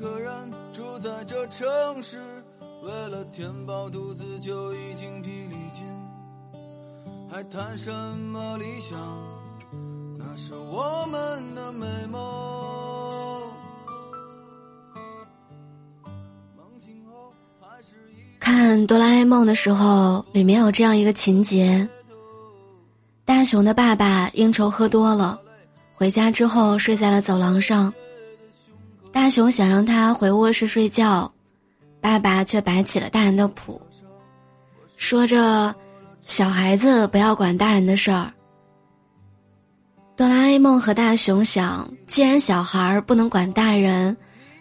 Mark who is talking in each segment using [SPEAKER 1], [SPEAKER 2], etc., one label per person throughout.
[SPEAKER 1] 个人住在这城市，为了填饱肚子就已经疲力尽，还谈什么理想？那是我们的美梦。梦醒后还是一
[SPEAKER 2] 看哆啦 A 梦的时候，里面有这样一个情节：大雄的爸爸应酬喝多了，回家之后睡在了走廊上。大雄想让他回卧室睡觉，爸爸却摆起了大人的谱，说着：“小孩子不要管大人的事儿。”哆啦 A 梦和大雄想，既然小孩儿不能管大人，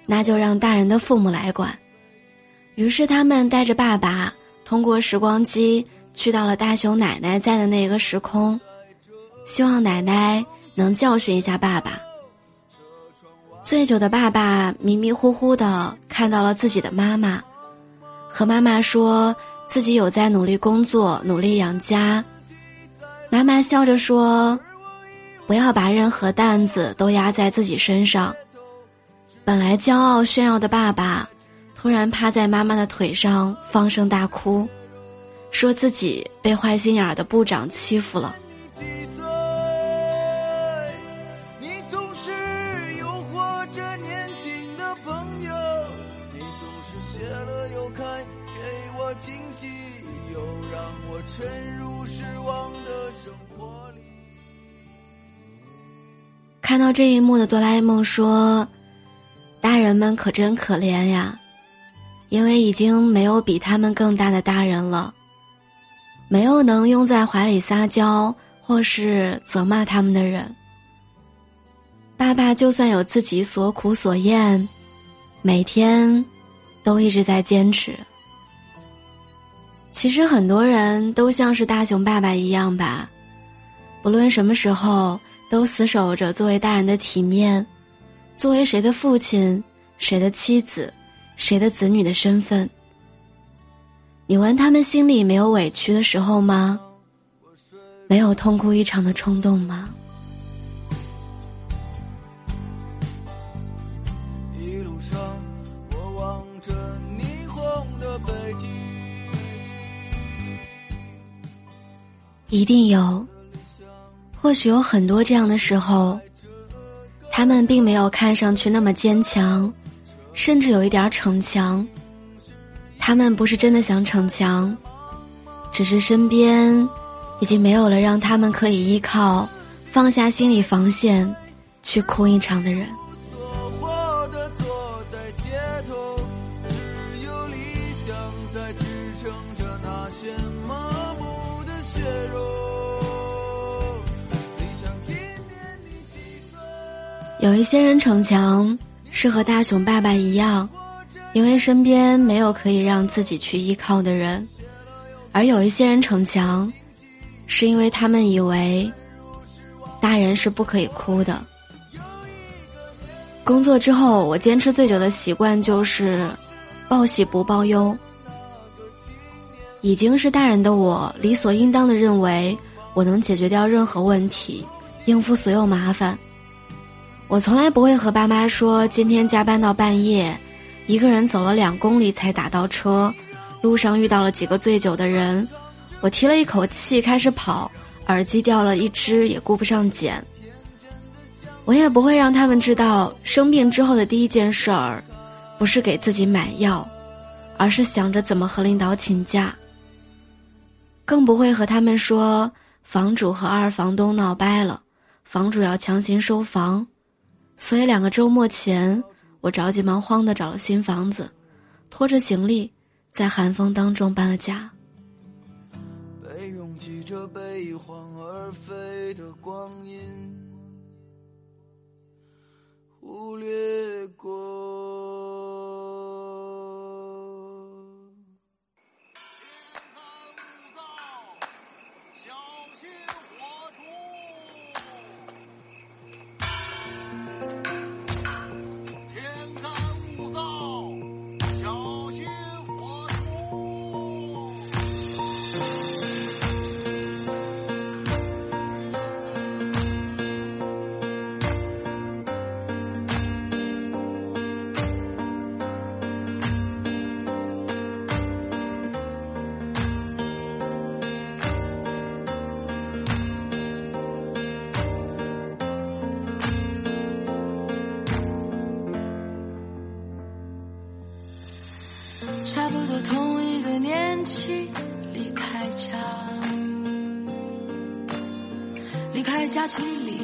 [SPEAKER 2] 那就让大人的父母来管。于是他们带着爸爸通过时光机去到了大雄奶奶在的那个时空，希望奶奶能教训一下爸爸。醉酒的爸爸迷迷糊糊的看到了自己的妈妈，和妈妈说自己有在努力工作，努力养家。妈妈笑着说：“不要把任何担子都压在自己身上。”本来骄傲炫耀的爸爸，突然趴在妈妈的腿上放声大哭，说自己被坏心眼儿的部长欺负了。
[SPEAKER 1] 谢了又开，给我惊喜，又让我沉入失望的生活里。
[SPEAKER 2] 看到这一幕的哆啦 A 梦说：“大人们可真可怜呀，因为已经没有比他们更大的大人了，没有能拥在怀里撒娇或是责骂他们的人。爸爸就算有自己所苦所厌，每天都一直在坚持。其实很多人都像是大雄爸爸一样吧，不论什么时候。”都死守着作为大人的体面，作为谁的父亲、谁的妻子、谁的子女的身份。你问他们心里没有委屈的时候吗？没有痛哭一场的冲动吗？
[SPEAKER 1] 一
[SPEAKER 2] 定有。或许有很多这样的时候，他们并没有看上去那么坚强，甚至有一点逞强。他们不是真的想逞强，只是身边已经没有了让他们可以依靠、放下心理防线去哭一场的人。
[SPEAKER 1] 有
[SPEAKER 2] 一些人逞强，是和大雄爸爸一样，因为身边没有可以让自己去依靠的人；而有一些人逞强，是因为他们以为大人是不可以哭的。工作之后，我坚持最久的习惯就是报喜不报忧。已经是大人的我，理所应当的认为我能解决掉任何问题，应付所有麻烦。我从来不会和爸妈说今天加班到半夜，一个人走了两公里才打到车，路上遇到了几个醉酒的人，我提了一口气开始跑，耳机掉了一只也顾不上捡。我也不会让他们知道生病之后的第一件事儿，不是给自己买药，而是想着怎么和领导请假。更不会和他们说房主和二房东闹掰了，房主要强行收房，所以两个周末前，我着急忙慌的找了新房子，拖着行李，在寒风当中搬了家。
[SPEAKER 1] 被拥挤着被一晃而飞的光阴忽略过。
[SPEAKER 3] 差不多同一个年纪离开家，离开家几里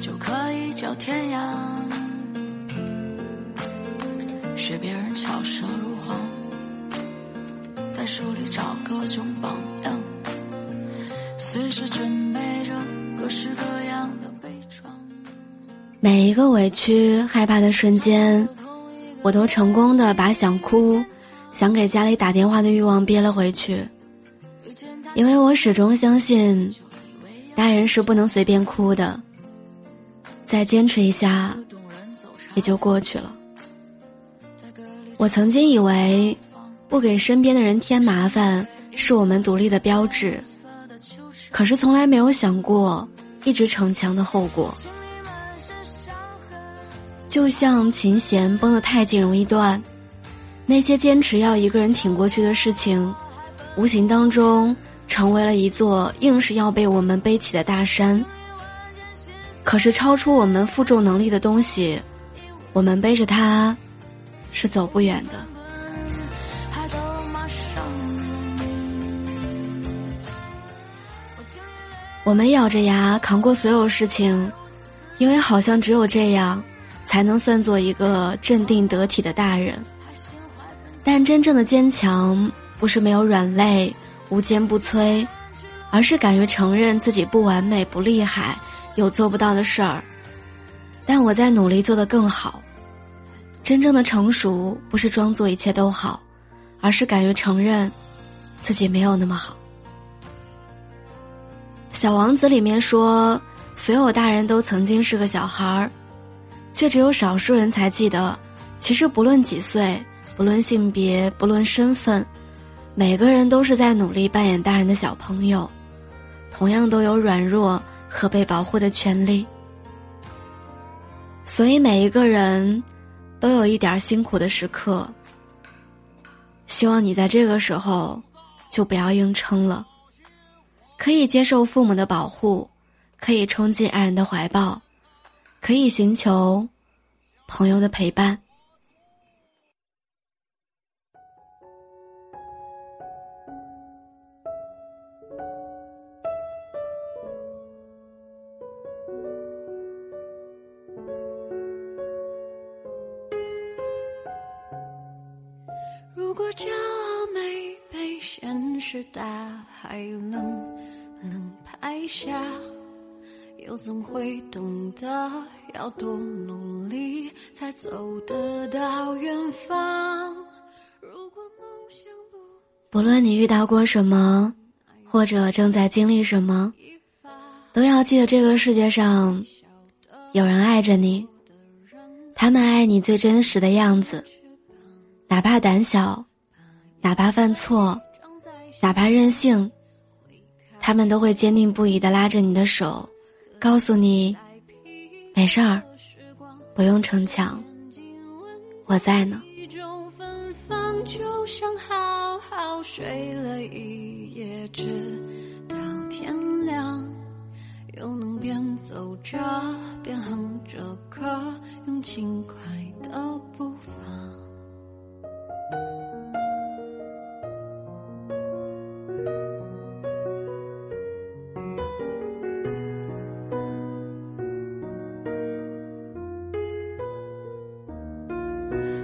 [SPEAKER 3] 就可以叫天涯，学别人巧舌如簧，在书里找各种榜样，随时准备着各式各样的悲怆。
[SPEAKER 2] 每一个委屈、害怕的瞬间，我都成功的把想哭、想给家里打电话的欲望憋了回去，因为我始终相信，大人是不能随便哭的。再坚持一下，也就过去了。我曾经以为，不给身边的人添麻烦是我们独立的标志，可是从来没有想过一直逞强的后果。就像琴弦绷得太紧容易断，那些坚持要一个人挺过去的事情，无形当中成为了一座硬是要被我们背起的大山。可是超出我们负重能力的东西，我们背着它，是走不远的。我们咬着牙扛过所有事情，因为好像只有这样。才能算作一个镇定得体的大人。但真正的坚强，不是没有软肋、无坚不摧，而是敢于承认自己不完美、不厉害，有做不到的事儿。但我在努力做得更好。真正的成熟，不是装作一切都好，而是敢于承认，自己没有那么好。小王子里面说，所有大人都曾经是个小孩儿。却只有少数人才记得，其实不论几岁，不论性别，不论身份，每个人都是在努力扮演大人的小朋友，同样都有软弱和被保护的权利。所以每一个人，都有一点辛苦的时刻。希望你在这个时候，就不要硬撑了，可以接受父母的保护，可以冲进爱人的怀抱。可以寻求朋友的陪伴。
[SPEAKER 3] 大海冷冷拍下。又怎会懂得要多努力才走得到远方？如果梦想不
[SPEAKER 2] 不论你遇到过什么，或者正在经历什么，都要记得这个世界上有人爱着你，他们爱你最真实的样子，哪怕胆小，哪怕犯错，哪怕任性，他们都会坚定不移的拉着你的手。告诉你，没事儿，不用逞强，我在呢。
[SPEAKER 3] 就想好好睡了一夜，直到天亮，又能边走着边哼着歌，用轻快的步